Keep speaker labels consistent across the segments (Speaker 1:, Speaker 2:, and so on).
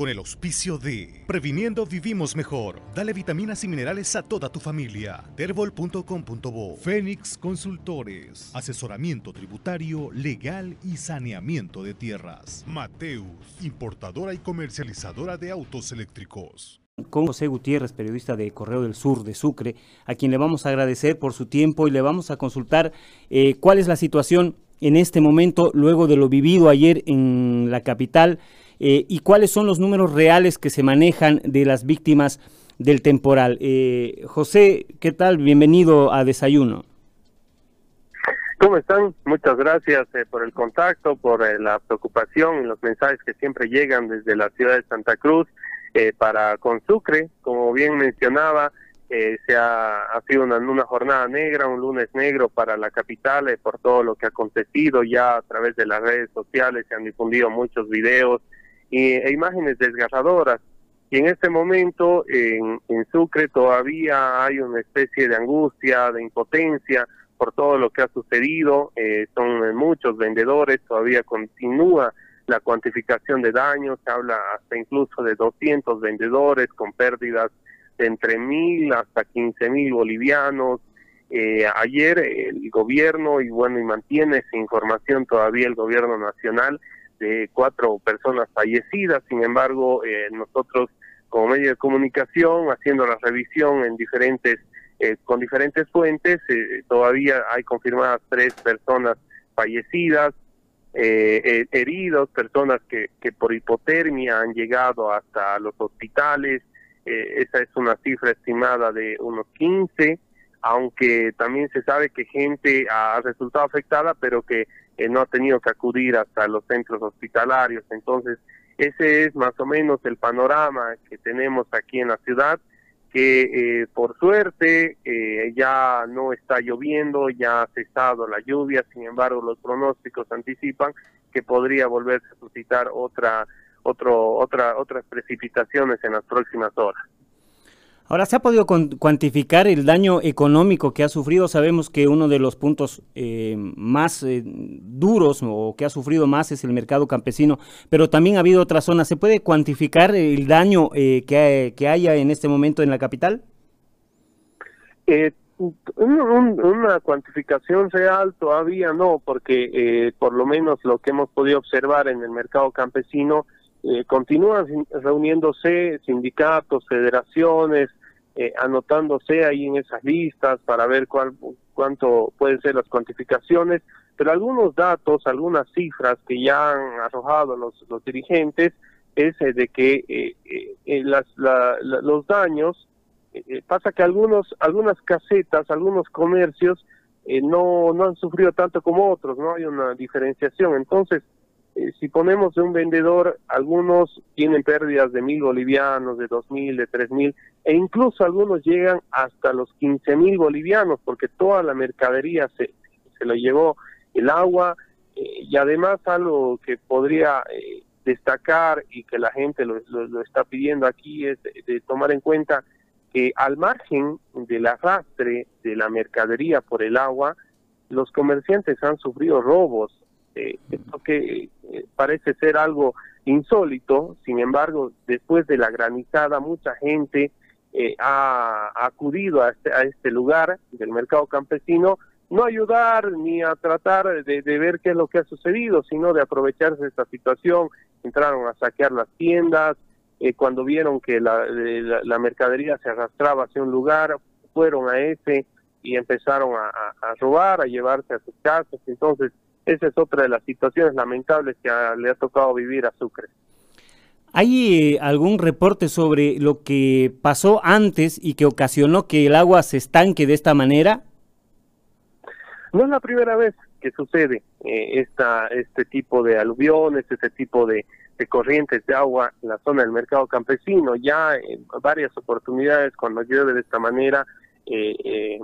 Speaker 1: con el auspicio de Previniendo Vivimos Mejor. Dale vitaminas y minerales a toda tu familia. Terbol.com.bo Fénix Consultores. Asesoramiento tributario, legal y saneamiento de tierras. Mateus, importadora y comercializadora de autos eléctricos
Speaker 2: con José Gutiérrez, periodista de Correo del Sur de Sucre, a quien le vamos a agradecer por su tiempo y le vamos a consultar eh, cuál es la situación en este momento luego de lo vivido ayer en la capital eh, y cuáles son los números reales que se manejan de las víctimas del temporal. Eh, José, ¿qué tal? Bienvenido a Desayuno.
Speaker 3: ¿Cómo están? Muchas gracias eh, por el contacto, por la preocupación y los mensajes que siempre llegan desde la ciudad de Santa Cruz para con Sucre. Como bien mencionaba, se ha, ha, sido una, una, jornada negra, un lunes negro para la capital por todo lo que ha acontecido. Ya a través de las redes sociales se han difundido muchos videos e imágenes desgarradoras. Y en este momento en, Sucre todavía hay una especie de angustia, de impotencia por todo lo que ha sucedido. Eh, son muchos vendedores, todavía continúa la cuantificación de daños, se habla hasta incluso de 200 vendedores con pérdidas de entre mil hasta quince mil bolivianos. Eh, ayer el gobierno, y bueno, y mantiene esa información todavía el gobierno nacional, de cuatro personas fallecidas. Sin embargo, eh, nosotros como medio de comunicación, haciendo la revisión en diferentes eh, con diferentes fuentes, eh, todavía hay confirmadas tres personas fallecidas, heridos, personas que, que por hipotermia han llegado hasta los hospitales. esa es una cifra estimada de unos 15 aunque también se sabe que gente ha resultado afectada, pero que eh, no ha tenido que acudir hasta los centros hospitalarios. Entonces, ese es más o menos el panorama que tenemos aquí en la ciudad, que eh, por suerte eh, ya no está lloviendo, ya ha cesado la lluvia, sin embargo los pronósticos anticipan que podría volverse a suscitar otra, otro, otra, otras precipitaciones en las próximas horas.
Speaker 2: Ahora, ¿se ha podido cuantificar el daño económico que ha sufrido? Sabemos que uno de los puntos eh, más eh, duros o que ha sufrido más es el mercado campesino, pero también ha habido otras zonas. ¿Se puede cuantificar el daño eh, que, que, haya en este momento en la capital?
Speaker 3: una cuantificación real todavía no, porque por lo menos lo que hemos podido observar en el mercado campesino, continúan reuniéndose sindicatos, federaciones, eh, anotándose ahí en esas listas para ver cuál, cuánto pueden ser las cuantificaciones, pero algunos datos, algunas cifras que ya han arrojado los, los dirigentes es eh, de que eh, las, los daños, pasa que algunos, algunas casetas, algunos comercios no, no han sufrido tanto como otros, no hay una diferenciación, entonces eh, si ponemos de un vendedor, algunos tienen pérdidas de mil bolivianos, de dos mil, de tres mil, e incluso algunos llegan hasta los quince mil bolivianos, porque toda la mercadería se, se lo llevó el agua, eh, y además algo que podría eh, destacar y que la gente lo, lo, está pidiendo aquí es de, tomar en cuenta que al margen del arrastre de la mercadería por el agua, los comerciantes han sufrido robos, eh, esto que eh, parece ser algo insólito, sin embargo, después de la granizada, mucha gente eh, ha, acudido a este, a este lugar del mercado campesino, no ayudar ni a tratar de, ver qué es lo que ha sucedido, sino de aprovecharse de esta situación, entraron a saquear las tiendas, cuando vieron que la, la, mercadería se arrastraba hacia un lugar, fueron a ese y empezaron a robar, a llevarse a sus casas, entonces esa es otra de las situaciones lamentables que le ha tocado vivir a Sucre.
Speaker 2: ¿Hay eh, algún reporte sobre lo que pasó antes y que ocasionó que el agua se estanque de esta manera?
Speaker 3: No es la primera vez que sucede eh, esta, este tipo de aluviones, este tipo de, corrientes de agua en la zona del mercado campesino. Ya en varias oportunidades, cuando llueve de esta manera, eh,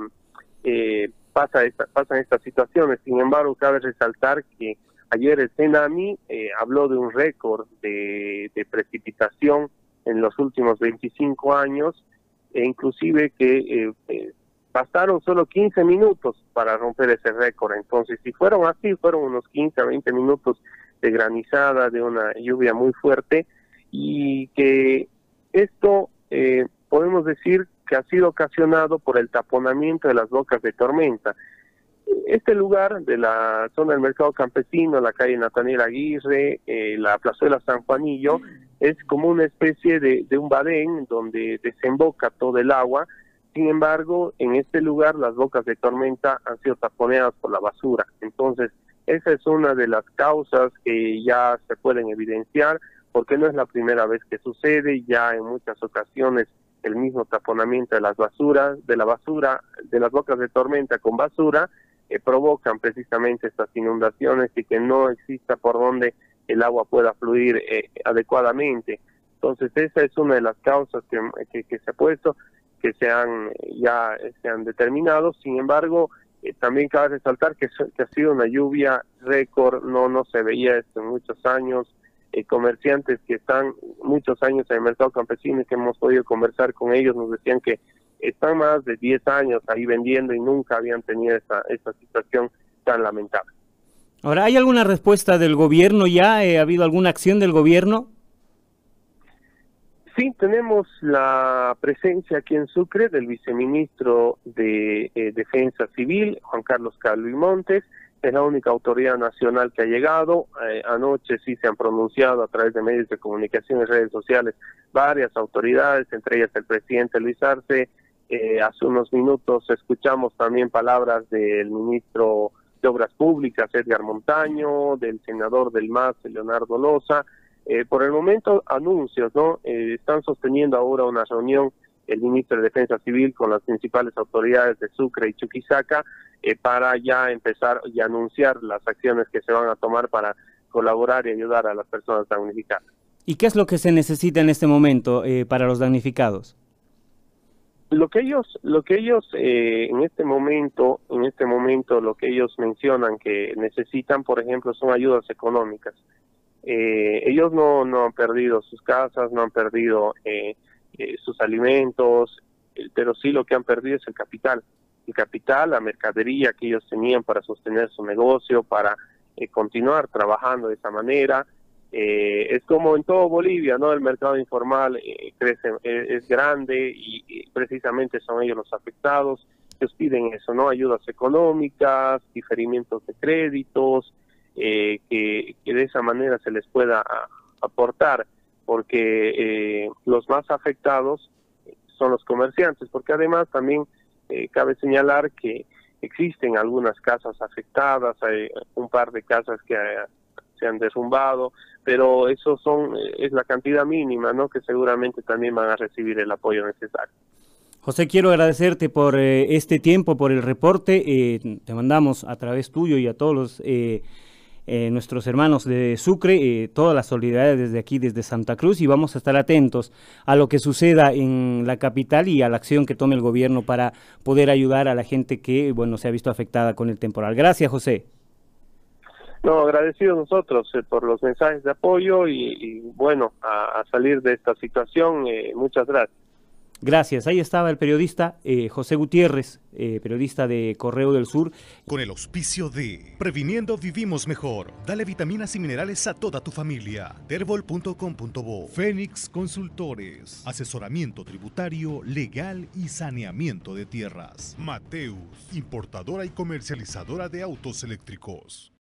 Speaker 3: eh pasa esta, pasan estas situaciones. Sin embargo, cabe resaltar que ayer el CENAMI eh, habló de un récord de, precipitación en los últimos 25 años e inclusive que eh, eh, bastaron solo 15 minutos para romper ese récord. Entonces, si fueron así, fueron unos 15 a 20 minutos de granizada, de una lluvia muy fuerte, y que esto eh, podemos decir que ha sido ocasionado por el taponamiento de las bocas de tormenta. Este lugar de la zona del mercado campesino, la calle Nataniel Aguirre, eh, la plazuela San Juanillo, es como una especie de, de un badén donde desemboca todo el agua. Sin embargo, en este lugar las bocas de tormenta han sido taponeadas por la basura. Entonces, esa es una de las causas que ya se pueden evidenciar, porque no es la primera vez que sucede, ya en muchas ocasiones el mismo taponamiento de las basuras, de la basura, de las bocas de tormenta con basura, eh, provocan precisamente estas inundaciones y que no exista por donde el agua pueda fluir eh, adecuadamente. Entonces esa es una de las causas que, que, se ha puesto, que se han ya se han determinado. Sin embargo, eh, también cabe resaltar que, que, ha sido una lluvia récord, no no se veía esto en muchos años. comerciantes que están muchos años en el mercado campesino y que hemos podido conversar con ellos nos decían que están más de 10 años ahí vendiendo y nunca habían tenido esta, esta situación tan lamentable.
Speaker 2: Ahora, ¿hay alguna respuesta del gobierno ya? ¿Ha habido alguna acción del gobierno?
Speaker 3: Sí, tenemos la presencia aquí en Sucre del viceministro de eh, Defensa Civil, Juan Carlos Calvi Montes, es la única autoridad nacional que ha llegado. Eh, anoche sí se han pronunciado a través de medios de comunicación y redes sociales varias autoridades, entre ellas el presidente Luis Arce, eh, hace unos minutos escuchamos también palabras del ministro de Obras Públicas, Edgar Montaño, del senador del MAS, Leonardo Loza. Eh, por el momento, anuncios, ¿no? Eh, están sosteniendo ahora una reunión el ministro de Defensa Civil con las principales autoridades de Sucre y Chuquisaca para ya empezar y anunciar las acciones que se van a tomar para colaborar y ayudar a las personas damnificadas.
Speaker 2: ¿Y qué es lo que se necesita en este momento para los damnificados?
Speaker 3: Lo que ellos lo que ellos eh, en este momento en este momento lo que ellos mencionan que necesitan por ejemplo son ayudas económicas. Eh, ellos no no han perdido sus casas no han perdido eh, sus alimentos pero sí lo que han perdido es el capital. El capital la mercadería que ellos tenían para sostener su negocio para continuar trabajando de esa manera eh, es como en todo Bolivia, ¿no? El mercado informal eh, crece, eh, es grande y, precisamente son ellos los afectados. Ellos piden eso, ¿no? Ayudas económicas, diferimientos de créditos, que, que, de esa manera se les pueda aportar, porque los más afectados son los comerciantes, porque además también cabe señalar que existen algunas casas afectadas, hay un par de casas que se han derrumbado, pero eso son eh, es la cantidad mínima, ¿no? Que seguramente también van a recibir el apoyo necesario.
Speaker 2: José, quiero agradecerte por eh, este tiempo, por el reporte. Eh, te mandamos a través tuyo y a todos los, nuestros hermanos de Sucre toda la solidaridad desde aquí, desde Santa Cruz, y vamos a estar atentos a lo que suceda en la capital y a la acción que tome el gobierno para poder ayudar a la gente que, bueno, se ha visto afectada con el temporal. Gracias, José.
Speaker 3: No, agradecidos nosotros eh, por los mensajes de apoyo y, bueno, a, salir de esta situación. Eh, muchas gracias.
Speaker 2: Gracias. Ahí estaba el periodista eh, José Gutiérrez, periodista de Correo del Sur.
Speaker 1: Con el auspicio de Previniendo Vivimos Mejor. Dale vitaminas y minerales a toda tu familia. Terbol.com.bo. Fénix Consultores. Asesoramiento tributario, legal y saneamiento de tierras. Mateus, importadora y comercializadora de autos eléctricos.